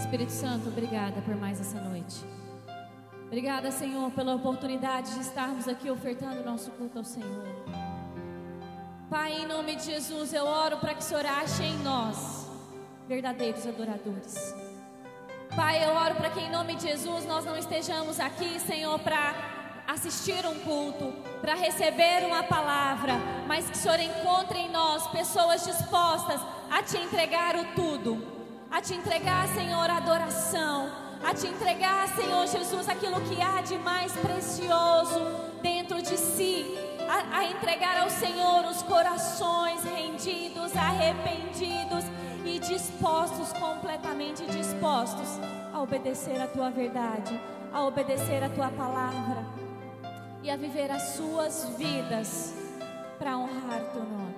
Espírito Santo, obrigada por mais essa noite. Obrigada, Senhor, pela oportunidade de estarmos aqui ofertando nosso culto ao Senhor. Pai, em nome de Jesus, eu oro para que o Senhor ache em nós verdadeiros adoradores. Pai, eu oro para que em nome de Jesus nós não estejamos aqui, Senhor, para assistir um culto, para receber uma palavra, mas que o Senhor encontre em nós pessoas dispostas a te entregar o tudo, a te entregar, Senhor, adoração, a te entregar, Senhor Jesus, aquilo que há de mais precioso dentro de si, a, a entregar ao Senhor os corações rendidos, arrependidos e dispostos, completamente dispostos a obedecer a tua verdade, a obedecer a tua palavra e a viver as suas vidas para honrar teu nome.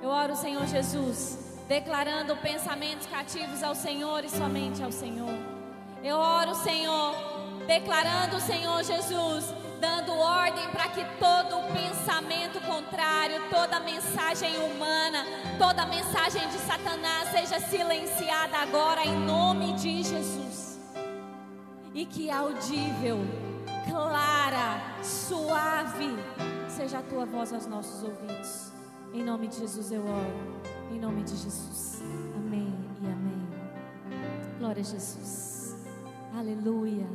Eu oro, Senhor Jesus, declarando pensamentos cativos ao Senhor e somente ao Senhor. Eu oro, Senhor, declarando, Senhor Jesus, dando ordem para que todo pensamento contrário, toda mensagem humana, toda mensagem de Satanás seja silenciada agora em nome de Jesus. E que audível, clara, suave seja a tua voz aos nossos ouvidos. Em nome de Jesus eu oro. Em nome de Jesus. Amém e amém. Glória a Jesus. Aleluia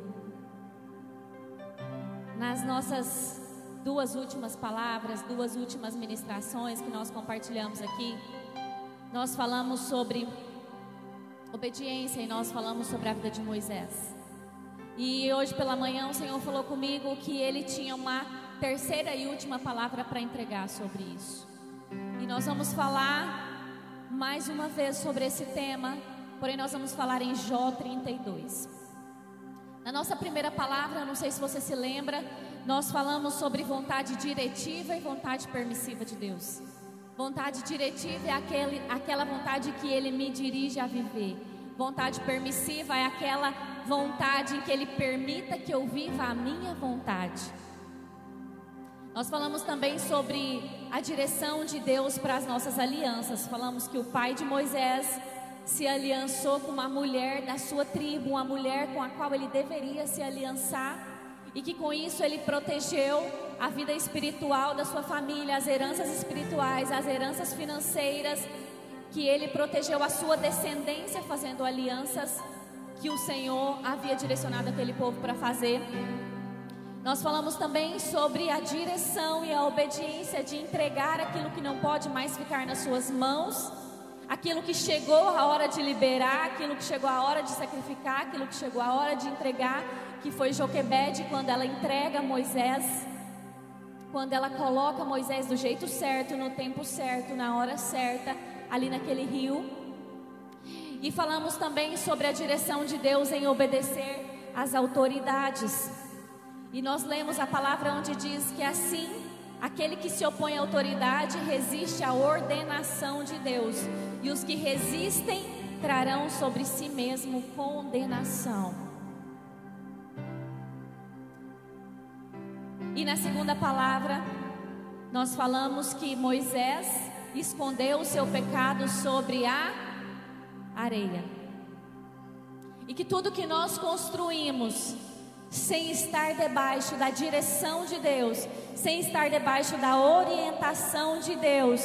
nas nossas duas últimas palavras, duas últimas ministrações que nós compartilhamos aqui, nós falamos sobre obediência e nós falamos sobre a vida de Moisés. E hoje pela manhã o Senhor falou comigo que ele tinha uma terceira e última palavra para entregar sobre isso. E nós vamos falar mais uma vez sobre esse tema, porém nós vamos falar em Jó 32. Na nossa primeira palavra, não sei se você se lembra, nós falamos sobre vontade diretiva e vontade permissiva de Deus. Vontade diretiva é aquele, aquela vontade que Ele me dirige a viver. Vontade permissiva é aquela vontade em que Ele permita que eu viva a minha vontade. Nós falamos também sobre a direção de Deus para as nossas alianças. Falamos que o pai de Moisés se aliançou com uma mulher da sua tribo, uma mulher com a qual ele deveria se aliançar, e que com isso ele protegeu a vida espiritual da sua família, as heranças espirituais, as heranças financeiras, que ele protegeu a sua descendência fazendo alianças que o Senhor havia direcionado aquele povo para fazer. Nós falamos também sobre a direção e a obediência de entregar aquilo que não pode mais ficar nas suas mãos aquilo que chegou a hora de liberar, aquilo que chegou a hora de sacrificar, aquilo que chegou a hora de entregar, que foi Joquebede quando ela entrega Moisés, quando ela coloca Moisés do jeito certo, no tempo certo, na hora certa, ali naquele rio. E falamos também sobre a direção de Deus em obedecer às autoridades. E nós lemos a palavra onde diz que assim Aquele que se opõe à autoridade resiste à ordenação de Deus, e os que resistem trarão sobre si mesmo condenação. E na segunda palavra, nós falamos que Moisés escondeu o seu pecado sobre a areia. E que tudo que nós construímos sem estar debaixo da direção de Deus, sem estar debaixo da orientação de Deus,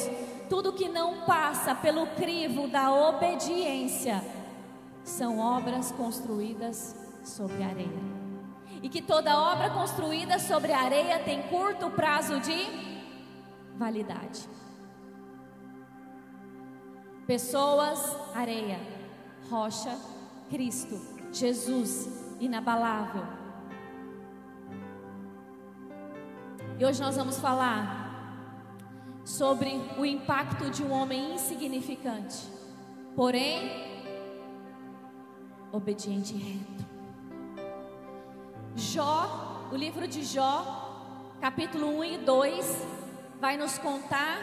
tudo que não passa pelo crivo da obediência, são obras construídas sobre areia. E que toda obra construída sobre areia tem curto prazo de validade. Pessoas, areia, rocha, Cristo, Jesus, inabalável. E hoje nós vamos falar sobre o impacto de um homem insignificante, porém obediente e reto. Jó, o livro de Jó, capítulo 1 e 2, vai nos contar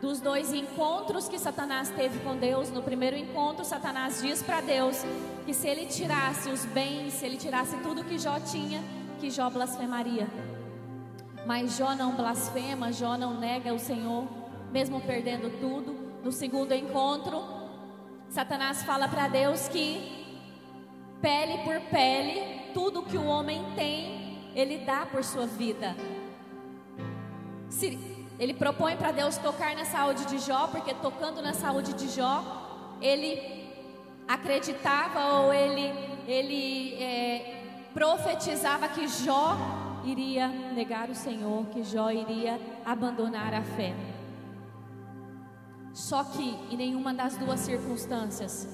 dos dois encontros que Satanás teve com Deus. No primeiro encontro, Satanás diz para Deus que se ele tirasse os bens, se ele tirasse tudo que Jó tinha, que Jó blasfemaria. Mas Jó não blasfema, Jó não nega o Senhor, mesmo perdendo tudo. No segundo encontro, Satanás fala para Deus que pele por pele, tudo que o homem tem, ele dá por sua vida. Se ele propõe para Deus tocar na saúde de Jó, porque tocando na saúde de Jó, ele acreditava ou ele, ele é, profetizava que Jó iria negar o Senhor, que Jó iria abandonar a fé. Só que em nenhuma das duas circunstâncias,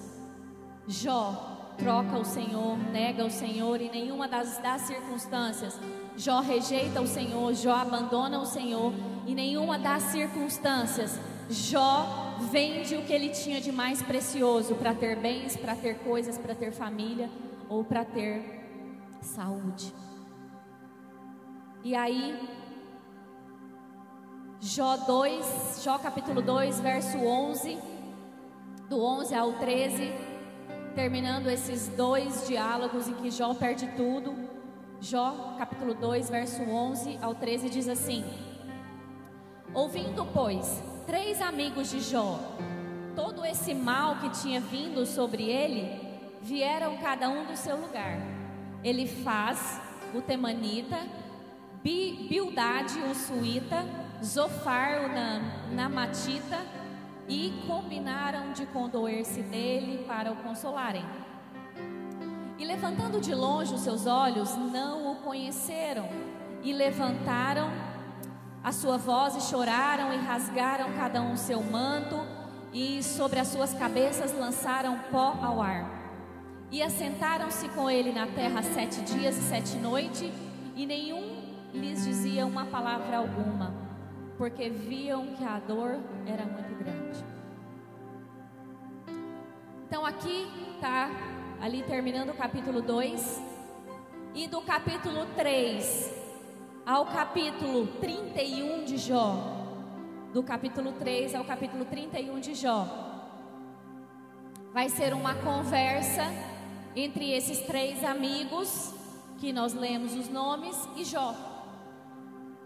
Jó troca o Senhor, nega o Senhor, em nenhuma das, das circunstâncias, Jó rejeita o Senhor, Jó abandona o Senhor, em nenhuma das circunstâncias, Jó vende o que ele tinha de mais precioso para ter bens, para ter coisas, para ter família ou para ter saúde. E aí, Jó 2, Jó capítulo 2, verso 11, do 11 ao 13, terminando esses dois diálogos em que Jó perde tudo. Jó capítulo 2, verso 11 ao 13 diz assim: Ouvindo, pois, três amigos de Jó, todo esse mal que tinha vindo sobre ele, vieram cada um do seu lugar. Ele faz o temanita, Bildade, o suíta, Zofar, o namatita, e combinaram de condoer-se dele para o consolarem. E levantando de longe os seus olhos, não o conheceram, e levantaram a sua voz e choraram e rasgaram cada um seu manto, e sobre as suas cabeças lançaram pó ao ar. E assentaram-se com ele na terra sete dias e sete noites, e nenhum lhes dizia uma palavra alguma, porque viam que a dor era muito grande. Então aqui está ali terminando o capítulo 2 e do capítulo 3 ao capítulo 31 de Jó, do capítulo 3 ao capítulo 31 de Jó, vai ser uma conversa entre esses três amigos que nós lemos os nomes e Jó.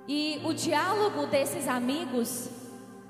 E o diálogo desses amigos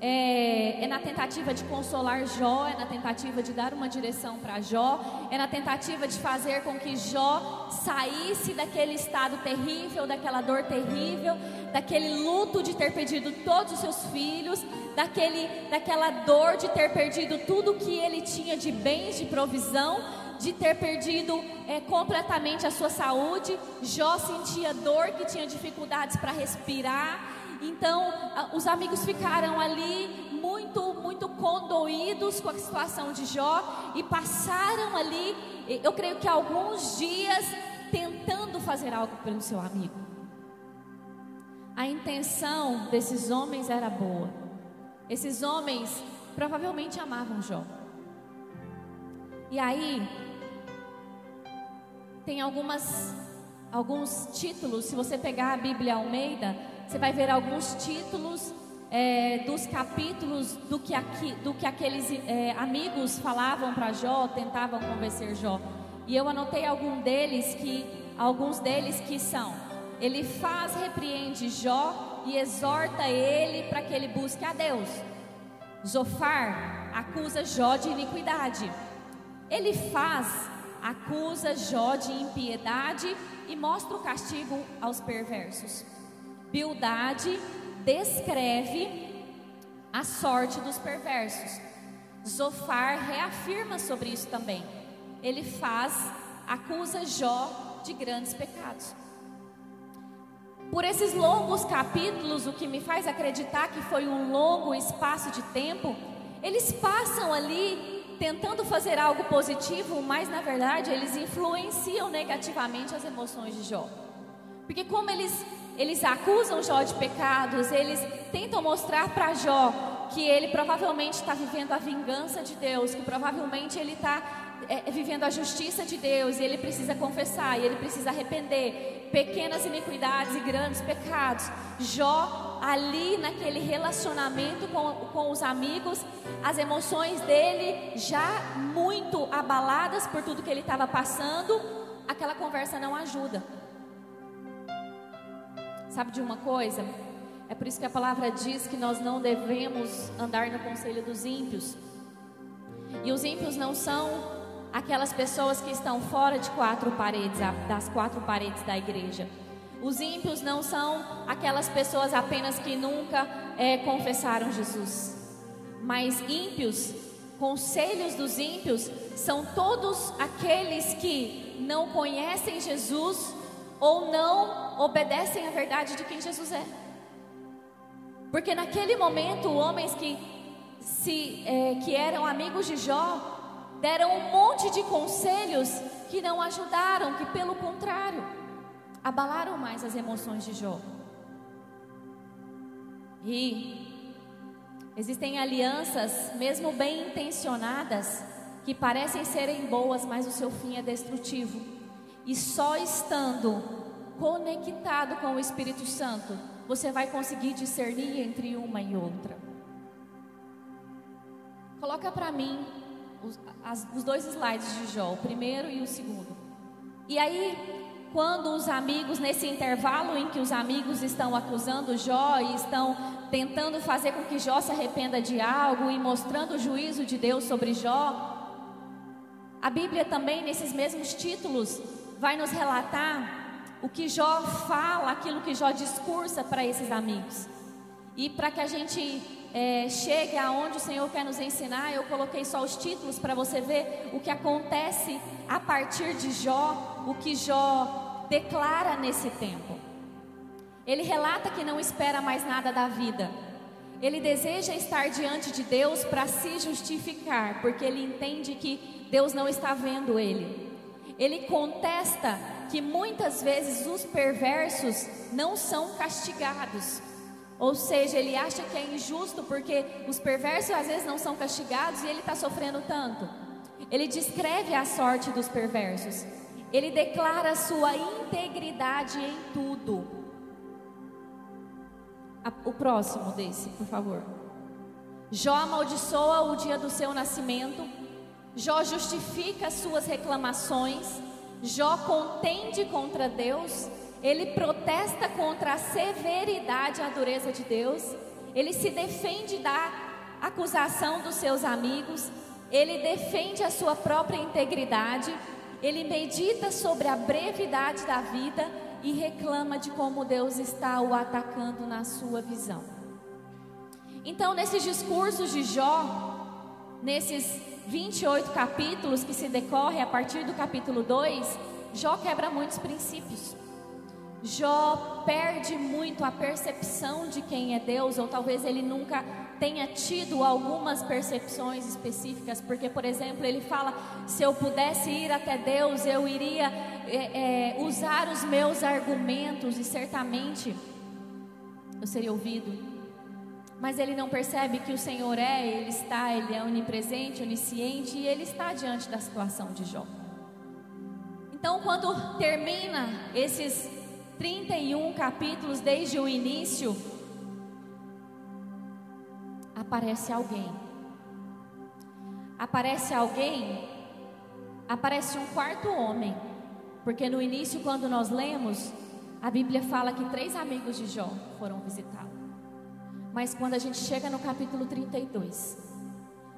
é, é, na tentativa de consolar Jó, é na tentativa de dar uma direção para Jó, é na tentativa de fazer com que Jó saísse daquele estado terrível, daquela dor terrível, daquele luto de ter perdido todos os seus filhos, daquele, daquela dor de ter perdido tudo que ele tinha de bens, de provisão, de ter perdido é, completamente a sua saúde. Jó sentia dor, que tinha dificuldades para respirar. Então, os amigos ficaram ali muito, muito condoídos com a situação de Jó e passaram ali, eu creio que alguns dias, tentando fazer algo pelo seu amigo. A intenção desses homens era boa. Esses homens provavelmente amavam Jó. E aí, tem algumas, alguns títulos, se você pegar a Bíblia Almeida, você vai ver alguns títulos é, dos capítulos do que, aqui, do que aqueles é, amigos falavam para Jó, tentavam convencer Jó. E eu anotei algum deles que, alguns deles que são: ele faz, repreende Jó e exorta ele para que ele busque a Deus. Zofar acusa Jó de iniquidade. Ele faz acusa Jó de impiedade e mostra o castigo aos perversos. Bildade descreve a sorte dos perversos. Zofar reafirma sobre isso também. Ele faz, acusa Jó de grandes pecados. Por esses longos capítulos, o que me faz acreditar que foi um longo espaço de tempo, eles passam ali tentando fazer algo positivo, mas na verdade eles influenciam negativamente as emoções de Jó. Porque como eles eles acusam Jó de pecados, eles tentam mostrar para Jó que ele provavelmente está vivendo a vingança de Deus, que provavelmente ele está é, vivendo a justiça de Deus e ele precisa confessar e ele precisa arrepender pequenas iniquidades e grandes pecados. Jó, ali naquele relacionamento com, com os amigos, as emoções dele já muito abaladas por tudo que ele estava passando, aquela conversa não ajuda. Sabe de uma coisa? É por isso que a palavra diz que nós não devemos andar no conselho dos ímpios. E os ímpios não são aquelas pessoas que estão fora de quatro paredes, das quatro paredes da igreja. Os ímpios não são aquelas pessoas apenas que nunca é, confessaram Jesus, mas ímpios, conselhos dos ímpios, são todos aqueles que não conhecem Jesus ou não obedecem à verdade de quem Jesus é. Porque naquele momento, homens que, se, é, que eram amigos de Jó deram um monte de conselhos que não ajudaram, que pelo contrário, abalaram mais as emoções de Jó. E existem alianças, mesmo bem intencionadas, que parecem serem boas, mas o seu fim é destrutivo. E só estando conectado com o Espírito Santo, você vai conseguir discernir entre uma e outra. Coloca para mim os, as, os dois slides de Jó, o primeiro e o segundo. E aí, quando os amigos, nesse intervalo em que os amigos estão acusando Jó e estão tentando fazer com que Jó se arrependa de algo e mostrando o juízo de Deus sobre Jó, a Bíblia também, nesses mesmos títulos, vai nos relatar o que Jó fala, aquilo que Jó discursa para esses amigos. E para que a gente é, chegue aonde o Senhor quer nos ensinar, eu coloquei só os títulos para você ver o que acontece a partir de Jó, o que Jó declara nesse tempo. Ele relata que não espera mais nada da vida. Ele deseja estar diante de Deus para se justificar, porque ele entende que Deus não está vendo ele. Ele contesta que muitas vezes os perversos não são castigados. Ou seja, ele acha que é injusto porque os perversos às vezes não são castigados e ele está sofrendo tanto. Ele descreve a sorte dos perversos. Ele declara sua integridade em tudo. O próximo desse, por favor. Jó amaldiçoa o dia do seu nascimento. Jó justifica suas reclamações. Jó contende contra Deus ele protesta contra a severidade e a dureza de Deus, ele se defende da acusação dos seus amigos, ele defende a sua própria integridade, ele medita sobre a brevidade da vida e reclama de como Deus está o atacando na sua visão. Então, nesses discursos de Jó, nesses 28 capítulos que se decorrem a partir do capítulo 2, Jó quebra muitos princípios. Jó perde muito a percepção de quem é Deus, ou talvez ele nunca tenha tido algumas percepções específicas, porque, por exemplo, ele fala: se eu pudesse ir até Deus, eu iria é, é, usar os meus argumentos e certamente eu seria ouvido. Mas ele não percebe que o Senhor é, ele está, ele é onipresente, onisciente e ele está diante da situação de Jó. Então, quando termina esses 31 capítulos desde o início, aparece alguém. Aparece alguém, aparece um quarto homem. Porque no início, quando nós lemos, a Bíblia fala que três amigos de Jó foram visitá-lo. Mas quando a gente chega no capítulo 32,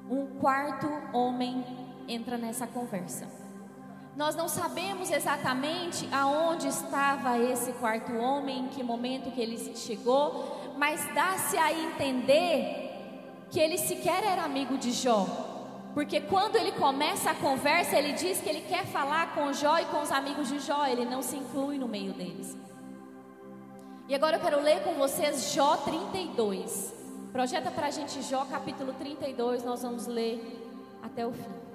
um quarto homem entra nessa conversa. Nós não sabemos exatamente aonde estava esse quarto homem, em que momento que ele chegou, mas dá-se a entender que ele sequer era amigo de Jó. Porque quando ele começa a conversa, ele diz que ele quer falar com Jó e com os amigos de Jó, ele não se inclui no meio deles. E agora eu quero ler com vocês Jó 32. Projeta para a gente Jó capítulo 32, nós vamos ler até o fim.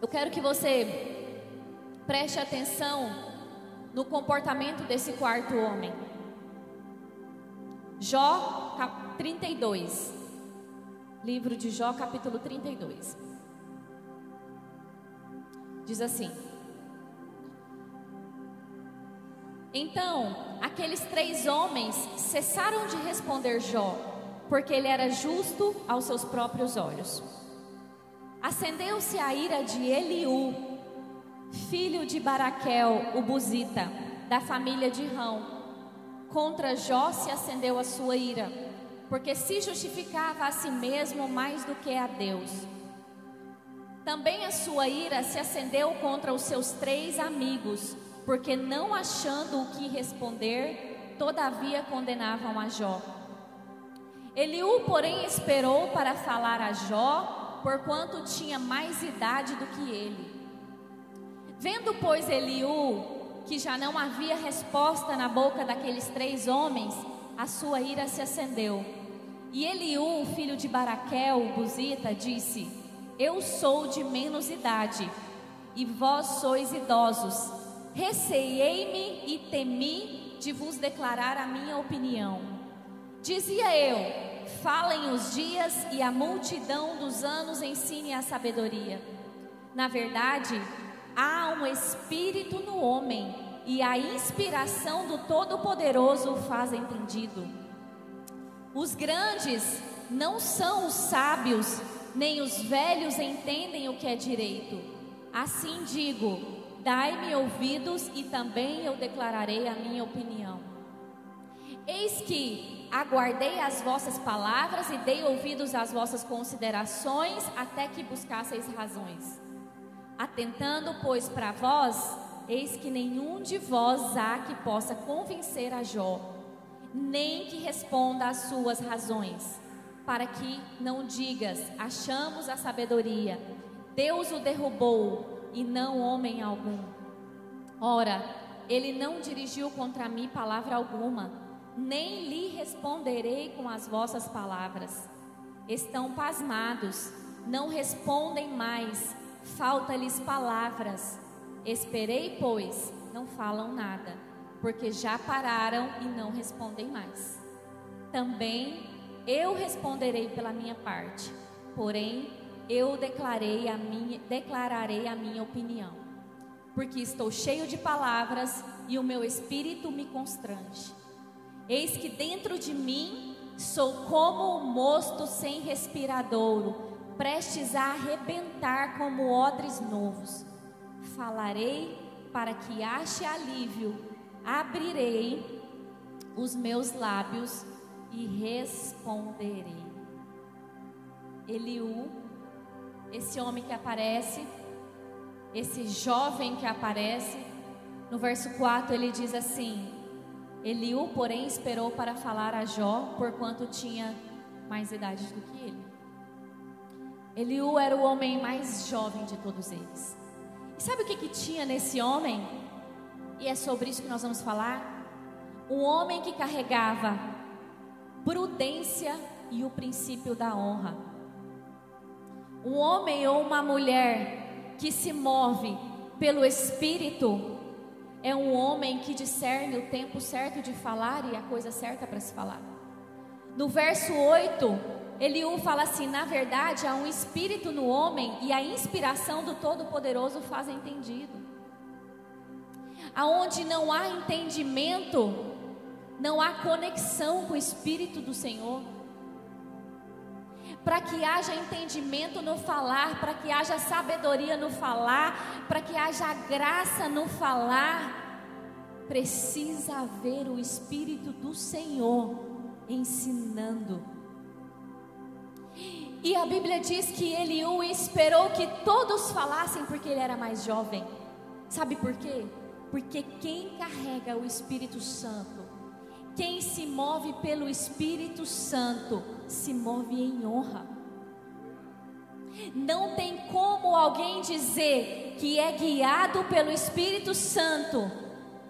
Eu quero que você preste atenção no comportamento desse quarto homem. Jó 32. Livro de Jó, capítulo 32. Diz assim: Então, aqueles três homens cessaram de responder Jó, porque ele era justo aos seus próprios olhos. Acendeu-se a ira de Eliú, filho de Baraquel, o Buzita, da família de Rão. Contra Jó se acendeu a sua ira, porque se justificava a si mesmo mais do que a Deus. Também a sua ira se acendeu contra os seus três amigos, porque não achando o que responder, todavia condenavam a Jó. Eliú, porém, esperou para falar a Jó, porquanto tinha mais idade do que ele. Vendo, pois, Eliú que já não havia resposta na boca daqueles três homens, a sua ira se acendeu. E Eliú, filho de Baraquel, Buzita, disse: eu sou de menos idade, e vós sois idosos. Receiei-me e temi de vos declarar a minha opinião. Dizia eu: falem os dias e a multidão dos anos ensine a sabedoria. Na verdade, há um espírito no homem, e a inspiração do Todo-Poderoso o faz entendido. Os grandes não são os sábios, nem os velhos entendem o que é direito. Assim digo: dai-me ouvidos e também eu declararei a minha opinião. Eis que aguardei as vossas palavras e dei ouvidos às vossas considerações, até que buscasseis razões. Atentando, pois, para vós, eis que nenhum de vós há que possa convencer a Jó, nem que responda às suas razões para que não digas: achamos a sabedoria, Deus o derrubou e não homem algum. Ora, ele não dirigiu contra mim palavra alguma, nem lhe responderei com as vossas palavras. Estão pasmados, não respondem mais, falta-lhes palavras. Esperei, pois, não falam nada, porque já pararam e não respondem mais. Também eu responderei pela minha parte, porém eu declarei a minha, declararei a minha opinião, porque estou cheio de palavras e o meu espírito me constrange. Eis que dentro de mim sou como um mosto sem respiradouro, prestes a arrebentar como odres novos. Falarei para que ache alívio, abrirei os meus lábios e responderei. Eliú, esse homem que aparece, esse jovem que aparece, no verso 4 ele diz assim: Eliú, porém, esperou para falar a Jó, porquanto tinha mais idade do que ele. Eliú era o homem mais jovem de todos eles. E sabe o que, que tinha nesse homem? E é sobre isso que nós vamos falar. Um homem que carregava prudência e o princípio da honra. Um homem ou uma mulher que se move pelo Espírito é um homem que discerne o tempo certo de falar e a coisa certa para se falar. No verso 8, Eliú fala assim: na verdade, há um espírito no homem e a inspiração do Todo-Poderoso faz entendido. Aonde não há entendimento, não há conexão com o Espírito do Senhor. Para que haja entendimento no falar, para que haja sabedoria no falar, para que haja graça no falar, precisa haver o Espírito do Senhor ensinando. E a Bíblia diz que Eliú esperou que todos falassem porque ele era mais jovem. Sabe por quê? Porque quem carrega o Espírito Santo quem se move pelo Espírito Santo se move em honra. Não tem como alguém dizer que é guiado pelo Espírito Santo,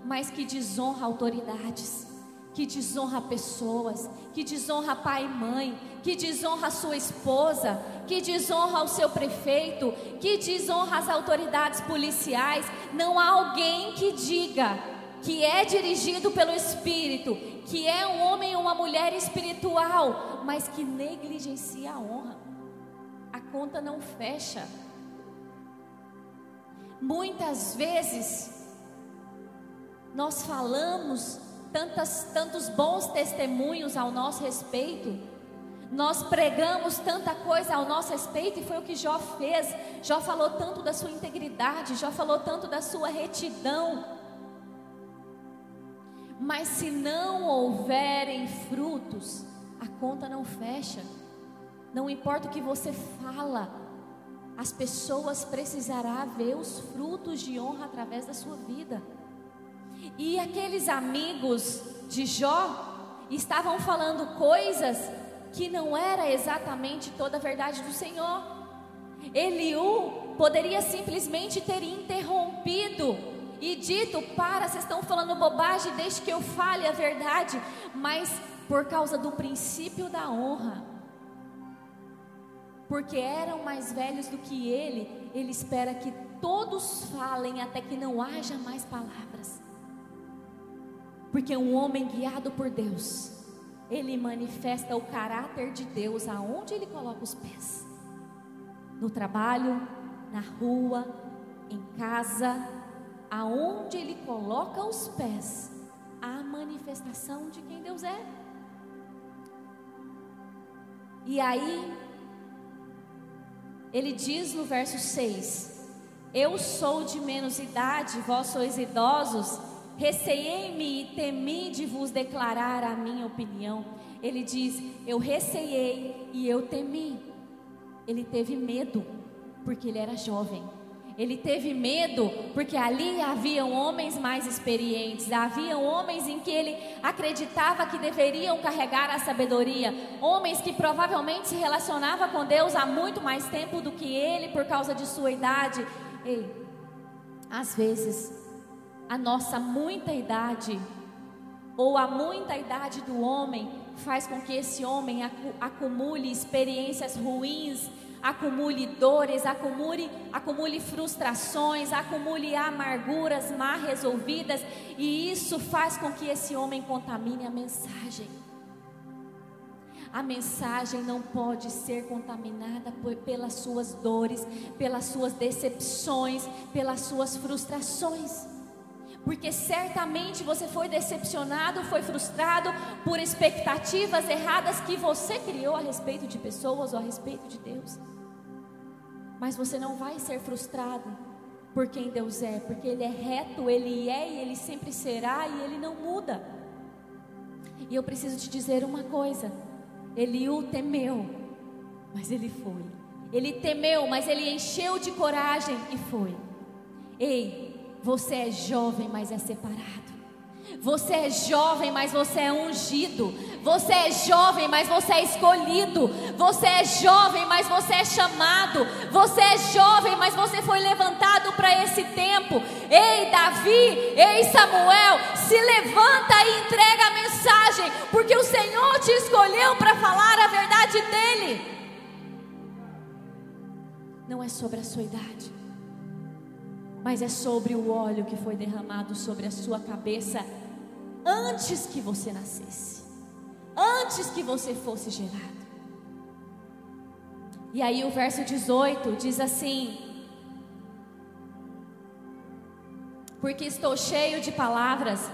mas que desonra autoridades, que desonra pessoas, que desonra pai e mãe, que desonra sua esposa, que desonra o seu prefeito, que desonra as autoridades policiais. Não há alguém que diga que é dirigido pelo Espírito, que é um homem ou uma mulher espiritual, mas que negligencia a honra. A conta não fecha. Muitas vezes nós falamos tantas, tantos bons testemunhos ao nosso respeito, nós pregamos tanta coisa ao nosso respeito e foi o que Jó fez. Jó falou tanto da sua integridade, Jó falou tanto da sua retidão. Mas se não houverem frutos, a conta não fecha. Não importa o que você fala, as pessoas precisarão ver os frutos de honra através da sua vida. E aqueles amigos de Jó estavam falando coisas que não era exatamente toda a verdade do Senhor. Eliú poderia simplesmente ter interrompido e dito: Para, vocês estão falando bobagem, deixe que eu fale a verdade. Mas por causa do princípio da honra, porque eram mais velhos do que ele, ele espera que todos falem até que não haja mais palavras. Porque um homem guiado por Deus, ele manifesta o caráter de Deus aonde ele coloca os pés. No trabalho, na rua, em casa, aonde ele coloca os pés, a manifestação de quem Deus é. E aí, ele diz no verso 6: Eu sou de menos idade, vós sois idosos, receei-me e temi de vos declarar a minha opinião. Ele diz: Eu receei e eu temi. Ele teve medo, porque ele era jovem. Ele teve medo porque ali haviam homens mais experientes, haviam homens em que ele acreditava que deveriam carregar a sabedoria, homens que provavelmente se relacionavam com Deus há muito mais tempo do que ele por causa de sua idade. Ei, às vezes a nossa muita idade ou a muita idade do homem faz com que esse homem acumule experiências ruins acumule dores, acumule, acumule frustrações, acumule amarguras mal resolvidas, e isso faz com que esse homem contamine a mensagem. A mensagem não pode ser contaminada por, pelas suas dores, pelas suas decepções, pelas suas frustrações. Porque certamente você foi decepcionado, foi frustrado por expectativas erradas que você criou a respeito de pessoas ou a respeito de Deus. Mas você não vai ser frustrado por quem Deus é, porque Ele é reto, Ele é e Ele sempre será e Ele não muda. E eu preciso te dizer uma coisa: Eliú temeu, mas ele foi. Ele temeu, mas ele encheu de coragem e foi. Ei, você é jovem, mas é separado. Você é jovem, mas você é ungido. Você é jovem, mas você é escolhido. Você é jovem, mas você é chamado. Você é jovem, mas você foi levantado para esse tempo. Ei, Davi, ei, Samuel, se levanta e entrega a mensagem, porque o Senhor te escolheu para falar a verdade dele. Não é sobre a sua idade mas é sobre o óleo que foi derramado sobre a sua cabeça antes que você nascesse, antes que você fosse gerado. E aí o verso 18 diz assim: Porque estou cheio de palavras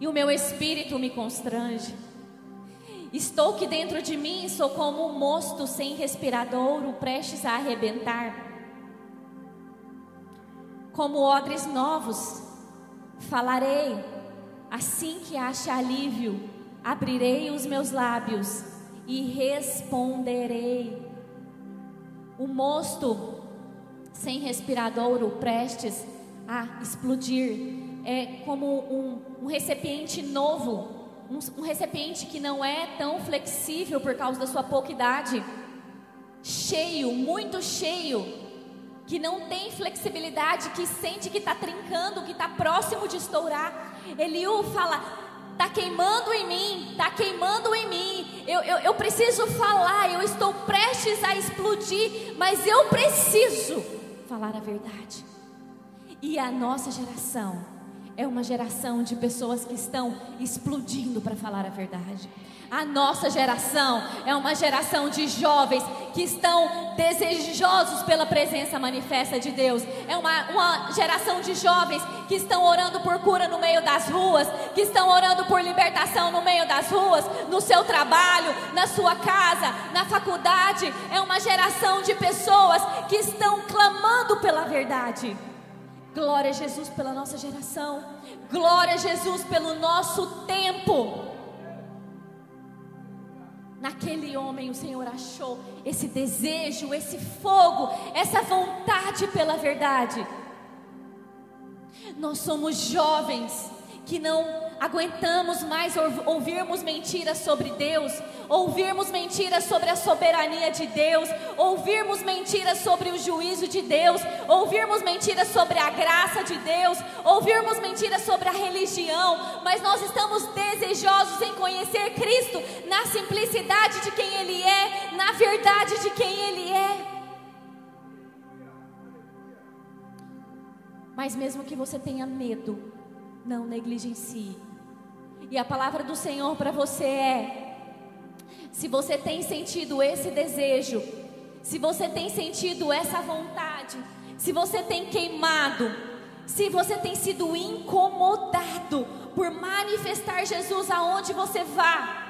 e o meu espírito me constrange. Estou que dentro de mim sou como um mosto sem respiradouro, prestes a arrebentar como odres novos. Falarei, assim que ache alívio, abrirei os meus lábios e responderei. O mosto sem respiradouro, prestes a explodir, é como um, um recipiente novo, um, um recipiente que não é tão flexível por causa da sua pouca idade, cheio, muito cheio que não tem flexibilidade, que sente que está trincando, que está próximo de estourar. Eliú fala: está queimando em mim, está queimando em mim. Eu, eu, eu preciso falar, eu estou prestes a explodir, mas eu preciso falar a verdade. E a nossa geração é uma geração de pessoas que estão explodindo para falar a verdade. A nossa geração é uma geração de jovens que estão desejosos pela presença manifesta de Deus. É uma, uma geração de jovens que estão orando por cura no meio das ruas, que estão orando por libertação no meio das ruas, no seu trabalho, na sua casa, na faculdade. É uma geração de pessoas que estão clamando pela verdade. Glória a Jesus pela nossa geração. Glória a Jesus pelo nosso tempo. Naquele homem o Senhor achou esse desejo, esse fogo, essa vontade pela verdade. Nós somos jovens que não aguentamos mais ouvirmos mentiras sobre Deus, ouvirmos mentiras sobre a soberania de Deus, ouvirmos mentiras sobre o juízo de Deus, ouvirmos mentiras sobre a graça de Deus, ouvirmos mentiras sobre a religião, mas nós estamos desejosos em conhecer Cristo na simplicidade de quem Ele é, na verdade de quem Ele é. Mas mesmo que você tenha medo, não negligencie. E a palavra do Senhor para você é: se você tem sentido esse desejo, se você tem sentido essa vontade, se você tem queimado, se você tem sido incomodado por manifestar Jesus aonde você vá,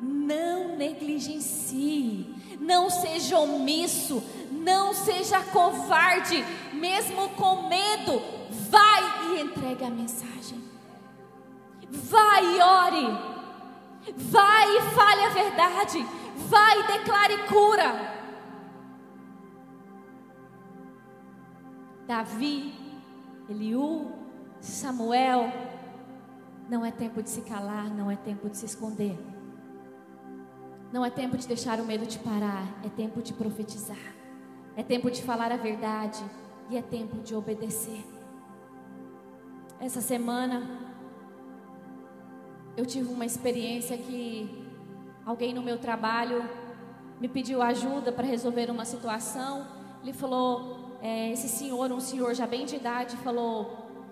não negligencie, não seja omisso, não seja covarde, mesmo com medo, vai e entregue a mensagem. Vai e ore. Vai e fale a verdade. Vai e declare cura. Davi, Eliú, Samuel, não é tempo de se calar, não é tempo de se esconder. Não é tempo de deixar o medo te parar, é tempo de profetizar. É tempo de falar a verdade e é tempo de obedecer. Essa semana eu tive uma experiência que alguém no meu trabalho me pediu ajuda para resolver uma situação. Ele falou, é, esse senhor, um senhor já bem de idade, falou: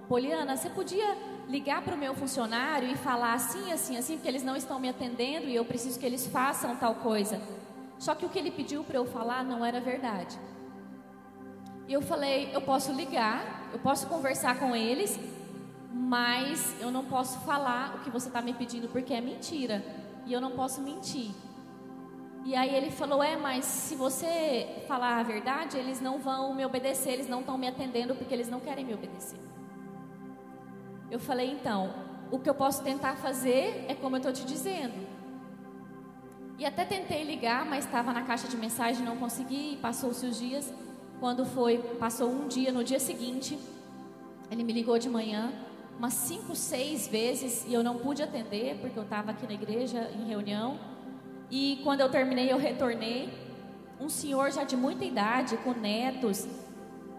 Poliana, você podia ligar para o meu funcionário e falar assim, assim, assim, porque eles não estão me atendendo e eu preciso que eles façam tal coisa. Só que o que ele pediu para eu falar não era verdade. E eu falei: eu posso ligar, eu posso conversar com eles, mas eu não posso falar o que você está me pedindo porque é mentira e eu não posso mentir. E aí ele falou: É, mas se você falar a verdade, eles não vão me obedecer, eles não estão me atendendo porque eles não querem me obedecer. Eu falei: Então, o que eu posso tentar fazer é como eu estou te dizendo. E até tentei ligar, mas estava na caixa de mensagem, não consegui. Passou-se os dias. Quando foi, passou um dia, no dia seguinte, ele me ligou de manhã umas cinco, seis vezes e eu não pude atender porque eu estava aqui na igreja em reunião. E quando eu terminei, eu retornei. Um senhor já de muita idade, com netos,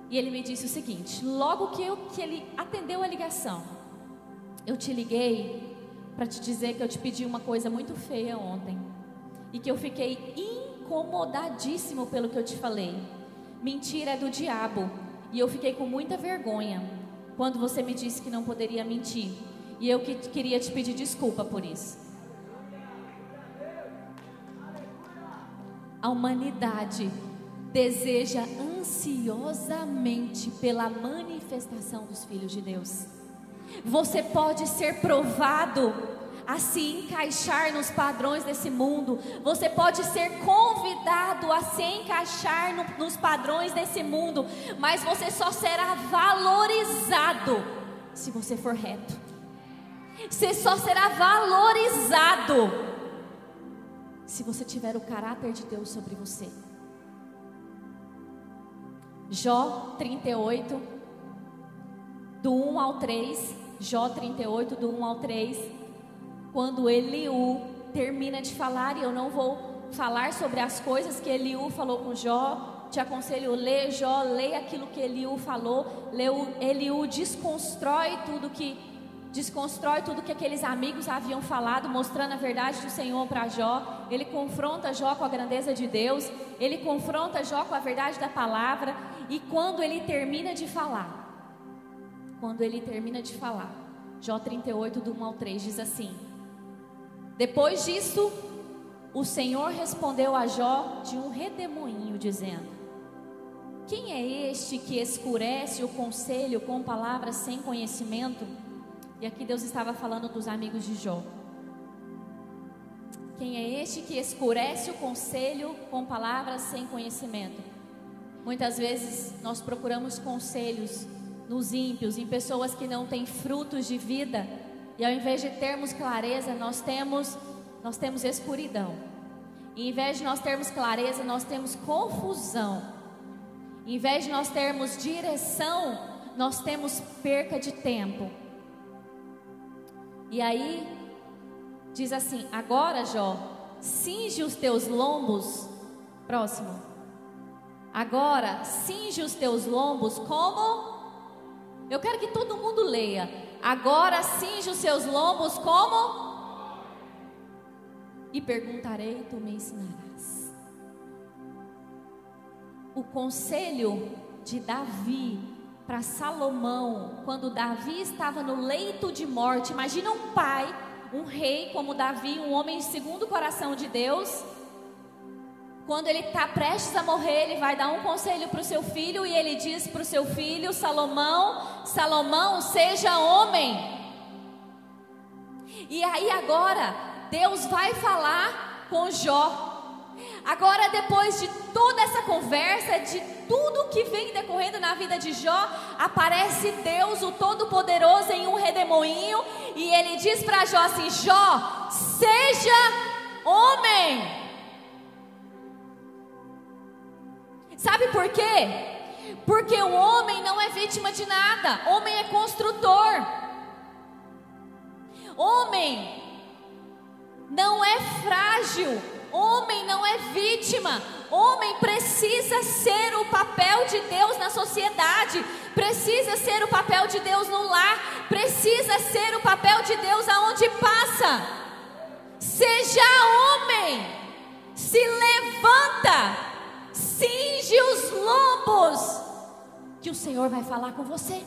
e ele me disse o seguinte: logo que, eu, que ele atendeu a ligação, eu te liguei para te dizer que eu te pedi uma coisa muito feia ontem e que eu fiquei incomodadíssimo pelo que eu te falei. Mentira é do diabo e eu fiquei com muita vergonha quando você me disse que não poderia mentir. E eu que queria te pedir desculpa por isso. A humanidade deseja ansiosamente pela manifestação dos filhos de Deus. Você pode ser provado a se encaixar nos padrões desse mundo. Você pode ser convidado a se encaixar no, nos padrões desse mundo, mas você só será valorizado se você for reto. Você só será valorizado se você tiver o caráter de Deus sobre você. Jó 38, do 1 ao 3. Jó 38, do 1 ao 3 quando Eliú termina de falar, e eu não vou falar sobre as coisas que Eliú falou com Jó, te aconselho, lê Jó, lê aquilo que Eliú falou, Eliú desconstrói tudo que desconstrói tudo que aqueles amigos haviam falado, mostrando a verdade do Senhor para Jó. Ele confronta Jó com a grandeza de Deus, ele confronta Jó com a verdade da palavra, e quando ele termina de falar, quando ele termina de falar, Jó 38, do 1 ao 3 diz assim: depois disso, o Senhor respondeu a Jó de um redemoinho, dizendo: Quem é este que escurece o conselho com palavras sem conhecimento? E aqui Deus estava falando dos amigos de Jó. Quem é este que escurece o conselho com palavras sem conhecimento? Muitas vezes nós procuramos conselhos nos ímpios, em pessoas que não têm frutos de vida e ao invés de termos clareza, nós temos nós temos escuridão. E em vez de nós termos clareza, nós temos confusão. Em vez de nós termos direção, nós temos perca de tempo. E aí, diz assim: agora, Jó, cinge os teus lombos. Próximo. Agora, cinge os teus lombos como? Eu quero que todo mundo leia. Agora, cinge os seus lombos como? E perguntarei, tu me ensinarás. O conselho de Davi para Salomão, quando Davi estava no leito de morte. Imagina um pai, um rei como Davi, um homem segundo o coração de Deus quando ele está prestes a morrer, ele vai dar um conselho para o seu filho e ele diz para o seu filho, Salomão: Salomão, seja homem. E aí agora, Deus vai falar com Jó. Agora, depois de toda essa conversa, de tudo que vem decorrendo na vida de Jó, aparece Deus, o Todo-Poderoso, em um redemoinho, e ele diz para Jó assim: Jó, seja homem. Por quê? Porque o homem não é vítima de nada, homem é construtor. Homem não é frágil, homem não é vítima. Homem precisa ser o papel de Deus na sociedade, precisa ser o papel de Deus no lar, precisa ser o papel de Deus aonde passa. Seja homem, se levanta cinge os lombos, que o Senhor vai falar com você.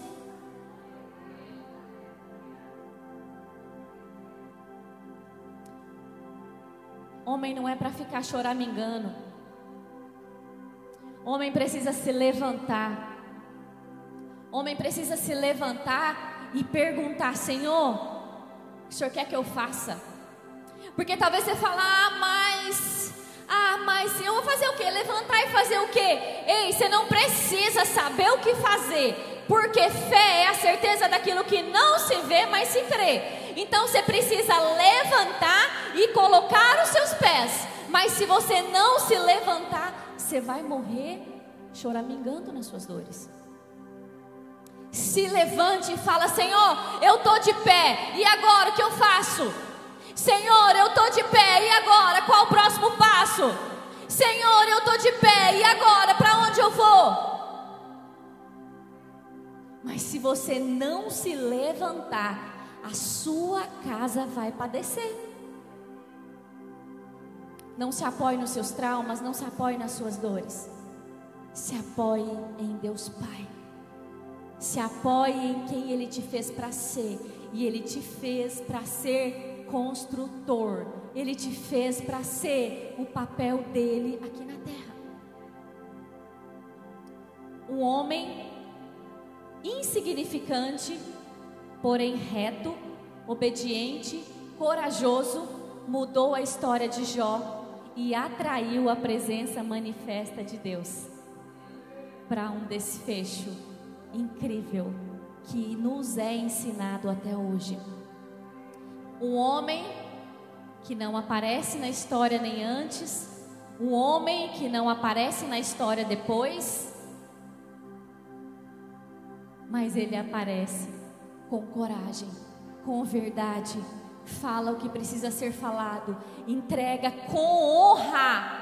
Homem não é para ficar choramingando. Homem precisa se levantar. Homem precisa se levantar e perguntar: Senhor, o que o Senhor quer que eu faça? Porque talvez você fale, ah, mas ah, mas eu vou fazer o quê? Levantar e fazer o quê? Ei, você não precisa saber o que fazer, porque fé é a certeza daquilo que não se vê, mas se crê. Então você precisa levantar e colocar os seus pés. Mas se você não se levantar, você vai morrer choramingando nas suas dores. Se levante e fala: Senhor, eu estou de pé, e agora o que eu faço? Senhor, eu Senhor, eu estou de pé, e agora? Para onde eu vou? Mas se você não se levantar, a sua casa vai padecer. Não se apoie nos seus traumas, não se apoie nas suas dores. Se apoie em Deus Pai. Se apoie em quem Ele te fez para ser. E Ele te fez para ser construtor. Ele te fez para ser o papel dele aqui na terra. Um homem insignificante, porém reto, obediente, corajoso, mudou a história de Jó e atraiu a presença manifesta de Deus para um desfecho incrível que nos é ensinado até hoje. Um homem que não aparece na história nem antes, um homem que não aparece na história depois, mas ele aparece com coragem, com verdade, fala o que precisa ser falado, entrega com honra.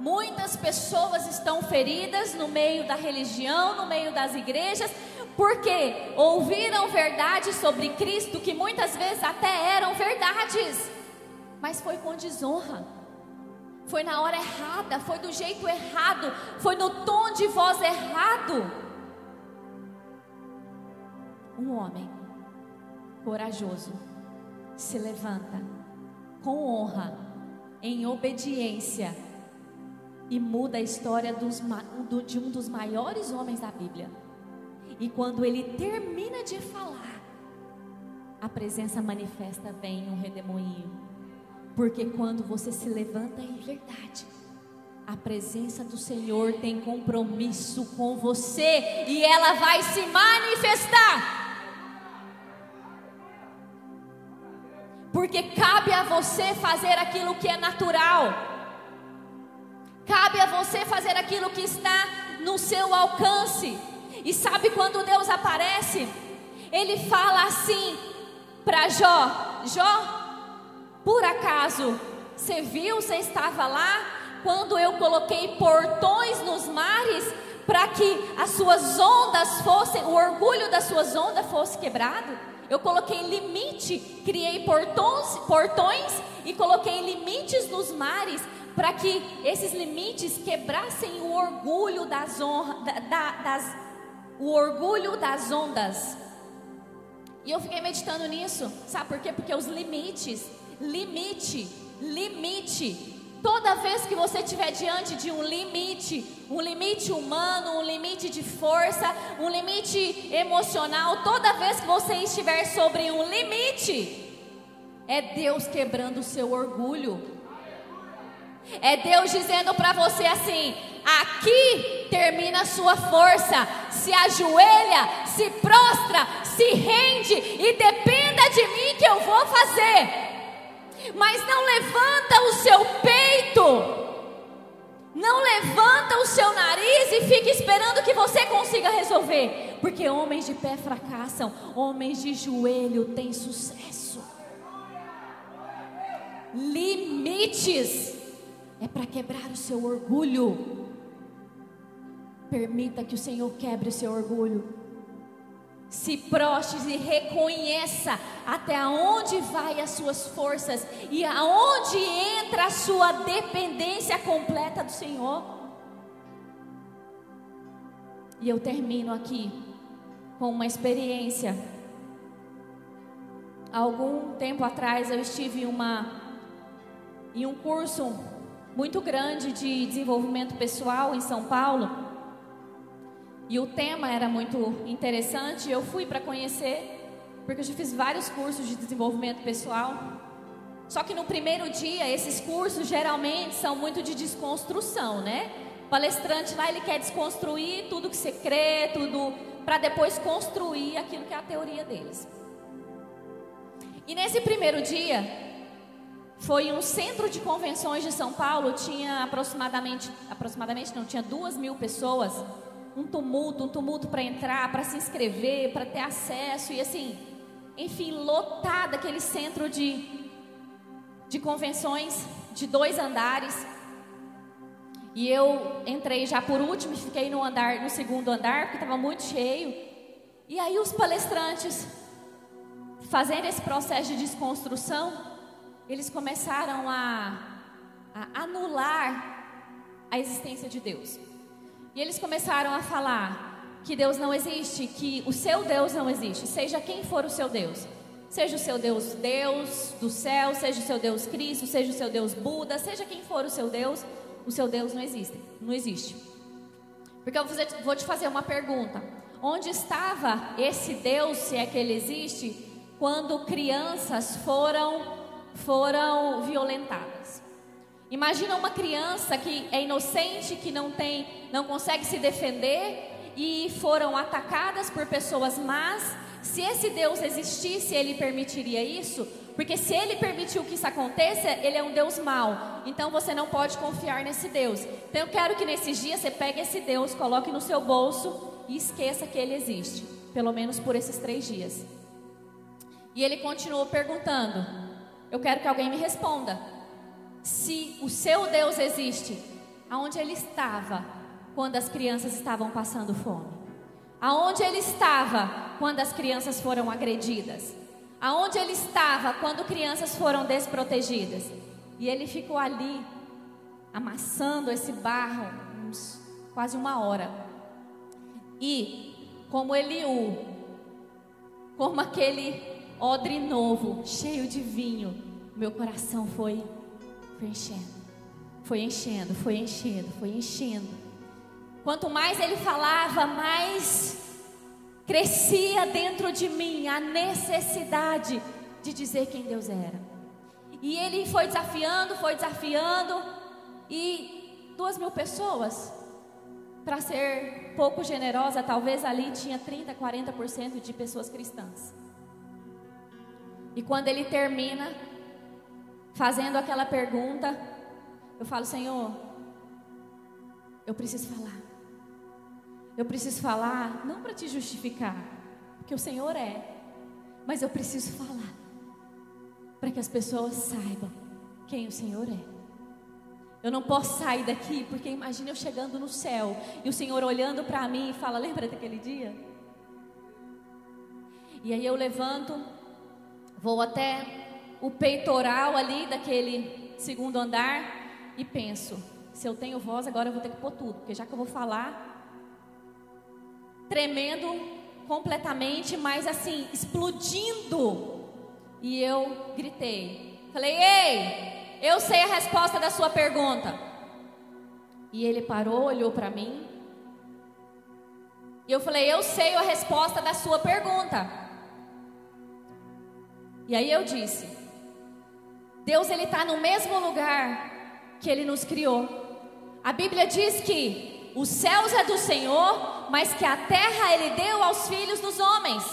Muitas pessoas estão feridas no meio da religião, no meio das igrejas, porque ouviram verdades sobre Cristo que muitas vezes até eram verdades, mas foi com desonra. Foi na hora errada, foi do jeito errado, foi no tom de voz errado. Um homem corajoso se levanta com honra, em obediência, e muda a história dos, de um dos maiores homens da Bíblia. E quando ele termina de falar, a presença manifesta vem um redemoinho. Porque quando você se levanta em verdade, a presença do Senhor tem compromisso com você e ela vai se manifestar. Porque cabe a você fazer aquilo que é natural. Cabe a você fazer aquilo que está no seu alcance. E sabe quando Deus aparece? Ele fala assim para Jó: Jó, por acaso você viu, você estava lá quando eu coloquei portões nos mares para que as suas ondas fossem, o orgulho das suas ondas fosse quebrado? Eu coloquei limite, criei portões, portões e coloquei limites nos mares para que esses limites quebrassem o orgulho das, honra, da, das, o orgulho das ondas. E eu fiquei meditando nisso, sabe por quê? Porque os limites, limite, limite. Toda vez que você estiver diante de um limite, um limite humano, um limite de força, um limite emocional, toda vez que você estiver sobre um limite, é Deus quebrando o seu orgulho. É Deus dizendo para você assim: aqui termina a sua força. Se ajoelha, se prostra, se rende e dependa de mim que eu vou fazer. Mas não levanta o seu peito. Não levanta o seu nariz e fica esperando que você consiga resolver. Porque homens de pé fracassam, homens de joelho têm sucesso. Limites é para quebrar o seu orgulho. Permita que o Senhor quebre o seu orgulho. Se prostre e reconheça até onde vai as suas forças e aonde entra a sua dependência completa do Senhor. E eu termino aqui com uma experiência. Algum tempo atrás eu estive em, uma, em um curso muito grande de desenvolvimento pessoal em São Paulo. E o tema era muito interessante. Eu fui para conhecer, porque eu já fiz vários cursos de desenvolvimento pessoal. Só que no primeiro dia, esses cursos geralmente são muito de desconstrução, né? O palestrante lá, ele quer desconstruir tudo que você crê, tudo, para depois construir aquilo que é a teoria deles. E nesse primeiro dia, foi um centro de convenções de São Paulo, tinha aproximadamente, aproximadamente não, tinha duas mil pessoas, um tumulto, um tumulto para entrar, para se inscrever, para ter acesso, e assim, enfim, lotado aquele centro de, de convenções de dois andares. E eu entrei já por último, fiquei no andar, no segundo andar, porque estava muito cheio. E aí os palestrantes fazendo esse processo de desconstrução, eles começaram a, a anular a existência de Deus. E eles começaram a falar que Deus não existe, que o seu Deus não existe, seja quem for o seu Deus. Seja o seu Deus Deus do céu, seja o seu Deus Cristo, seja o seu Deus Buda, seja quem for o seu Deus, o seu Deus não existe. Não existe. Porque eu vou te fazer uma pergunta. Onde estava esse Deus, se é que ele existe, quando crianças foram foram violentadas. Imagina uma criança que é inocente, que não tem, não consegue se defender e foram atacadas por pessoas más. Se esse Deus existisse, ele permitiria isso? Porque se ele permitiu que isso aconteça, ele é um Deus mau. Então você não pode confiar nesse Deus. Então eu quero que nesses dias você pegue esse Deus, coloque no seu bolso e esqueça que ele existe. Pelo menos por esses três dias. E ele continuou perguntando: eu quero que alguém me responda. Se o seu Deus existe, aonde ele estava quando as crianças estavam passando fome? Aonde ele estava quando as crianças foram agredidas? Aonde ele estava quando crianças foram desprotegidas? E ele ficou ali, amassando esse barro, uns, quase uma hora. E, como Eliú, como aquele odre novo, cheio de vinho, meu coração foi, foi enchendo, foi enchendo, foi enchendo, foi enchendo. Quanto mais ele falava, mais crescia dentro de mim a necessidade de dizer quem Deus era. E ele foi desafiando, foi desafiando, e duas mil pessoas, para ser pouco generosa, talvez ali tinha 30, 40% de pessoas cristãs. E quando ele termina fazendo aquela pergunta, eu falo, Senhor, Eu preciso falar. Eu preciso falar não para te justificar, porque o Senhor é, mas eu preciso falar para que as pessoas saibam quem o Senhor é. Eu não posso sair daqui, porque imagina eu chegando no céu e o Senhor olhando para mim e fala: Lembra daquele dia? E aí eu levanto, vou até o peitoral ali daquele segundo andar e penso: se eu tenho voz, agora eu vou ter que pôr tudo, porque já que eu vou falar, tremendo completamente, mas assim, explodindo. E eu gritei: falei, ei, eu sei a resposta da sua pergunta. E ele parou, olhou para mim. E eu falei: eu sei a resposta da sua pergunta. E aí eu disse: Deus ele está no mesmo lugar que Ele nos criou. A Bíblia diz que os céus é do Senhor, mas que a terra Ele deu aos filhos dos homens.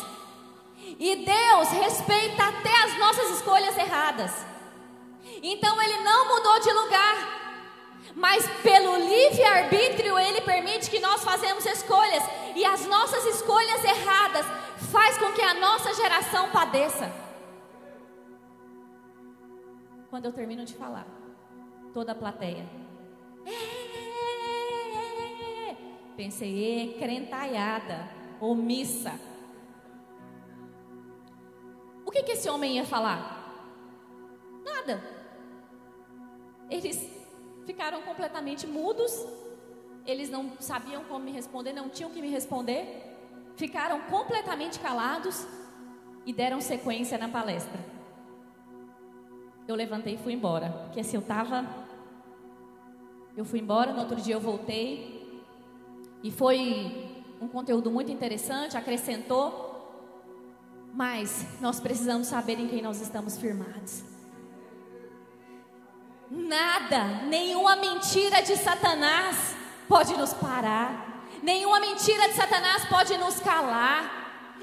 E Deus respeita até as nossas escolhas erradas. Então Ele não mudou de lugar. Mas pelo livre arbítrio ele permite que nós façamos escolhas e as nossas escolhas erradas faz com que a nossa geração padeça quando eu termino de falar. Toda a plateia. Pensei, crentaiada, omissa. O que, que esse homem ia falar? Nada. Eles ficaram completamente mudos. Eles não sabiam como me responder, não tinham que me responder. Ficaram completamente calados e deram sequência na palestra eu levantei e fui embora. Porque assim, eu estava. Eu fui embora, no outro dia eu voltei. E foi um conteúdo muito interessante, acrescentou. Mas nós precisamos saber em quem nós estamos firmados. Nada, nenhuma mentira de Satanás pode nos parar. Nenhuma mentira de Satanás pode nos calar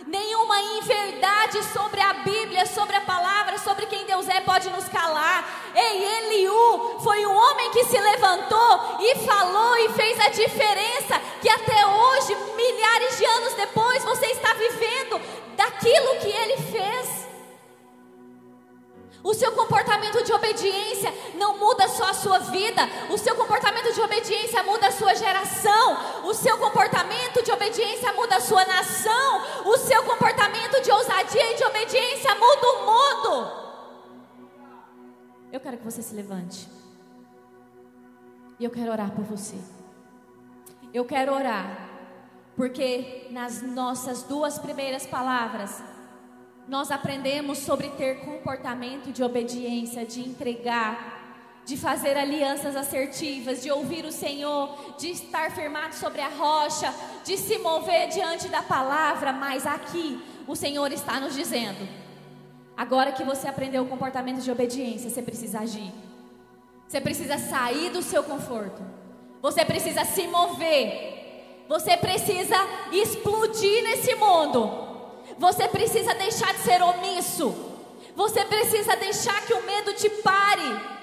nenhuma inverdade sobre a Bíblia, sobre a palavra, sobre quem Deus é, pode nos calar. Ei, Eliú foi um homem que se levantou e falou e fez a diferença que até hoje, milhares de anos depois, você está vivendo daquilo que ele fez. O seu comportamento de obediência não muda só a sua vida, o seu comportamento de obediência muda a sua geração, o seu comportamento de obediência muda a sua nação, o seu comportamento de ousadia e de obediência muda o mundo. Eu quero que você se levante. E eu quero orar por você. Eu quero orar, porque nas nossas duas primeiras palavras, nós aprendemos sobre ter comportamento de obediência, de entregar, de fazer alianças assertivas, de ouvir o Senhor, de estar firmado sobre a rocha, de se mover diante da palavra, mas aqui o Senhor está nos dizendo: agora que você aprendeu o comportamento de obediência, você precisa agir, você precisa sair do seu conforto, você precisa se mover, você precisa explodir nesse mundo. Você precisa deixar de ser omisso. Você precisa deixar que o medo te pare.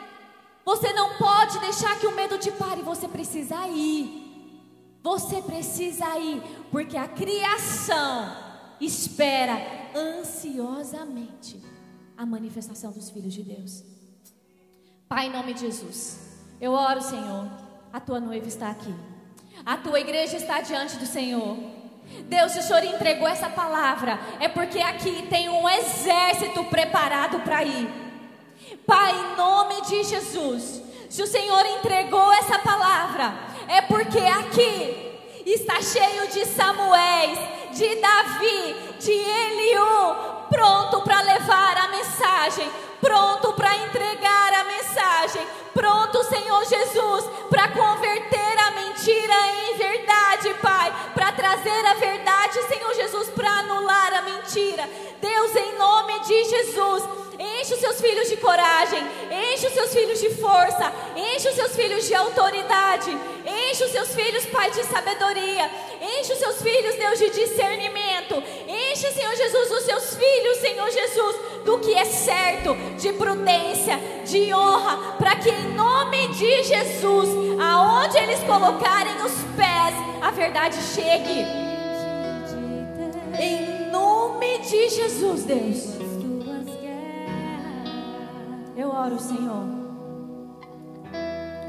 Você não pode deixar que o medo te pare. Você precisa ir. Você precisa ir, porque a criação espera ansiosamente a manifestação dos filhos de Deus. Pai, em nome de Jesus, eu oro, Senhor. A tua noiva está aqui. A tua igreja está diante do Senhor. Deus, se o Senhor entregou essa palavra, é porque aqui tem um exército preparado para ir. Pai, em nome de Jesus, se o Senhor entregou essa palavra, é porque aqui está cheio de Samuéis, de Davi, de Eliú, pronto para levar a mensagem, pronto para entregar a mensagem, pronto, Senhor Jesus, para converter mentira em verdade, Pai, para trazer a verdade, Senhor Jesus, para anular a mentira. Deus, em nome de Jesus, enche os seus filhos de coragem, enche os seus filhos de força, enche os seus filhos de autoridade, enche os seus filhos, Pai, de sabedoria, enche os seus filhos, Deus, de discernimento. Enche, Senhor Jesus, os seus filhos, Senhor Jesus, do que é certo, de prudência, de honra, para que em nome de Jesus, aonde eles colocarem os pés, a verdade chegue. Em nome de Jesus, Deus. Eu oro, Senhor,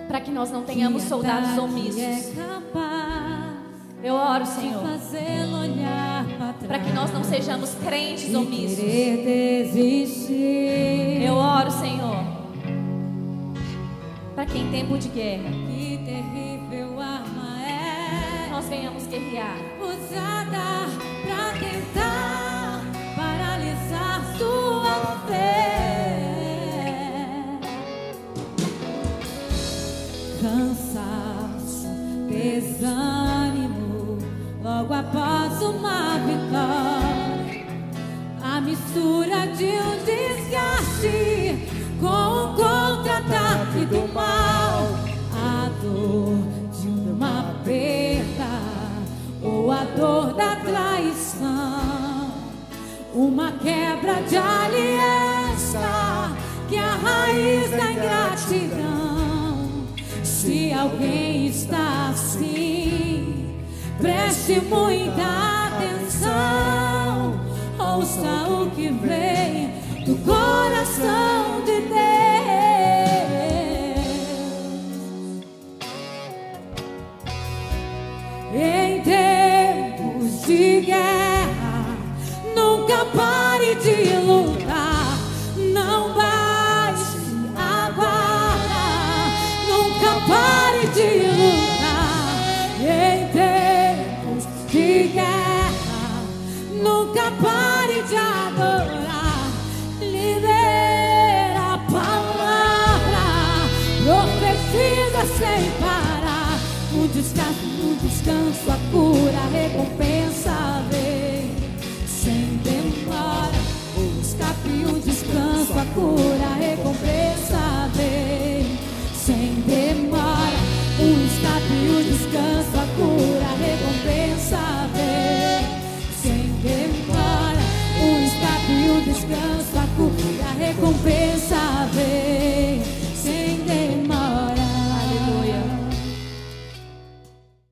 para que nós não tenhamos soldados omissos. Eu oro, Senhor, para que nós não sejamos crentes omissos. Eu oro, Senhor, para que em tempo de guerra Que terrível arma é nós venhamos guerrear. usada pra tentar Cansaço, desânimo, logo após uma vitória. A mistura de um desgaste com um contra-ataque do mal. A dor de uma perda ou a dor da traição. Uma quebra de aliança que a raiz da. Se alguém está assim, preste muita atenção. Ouça o que vem do coração recompensarei. Sem demora, busca e o descanso, a cura.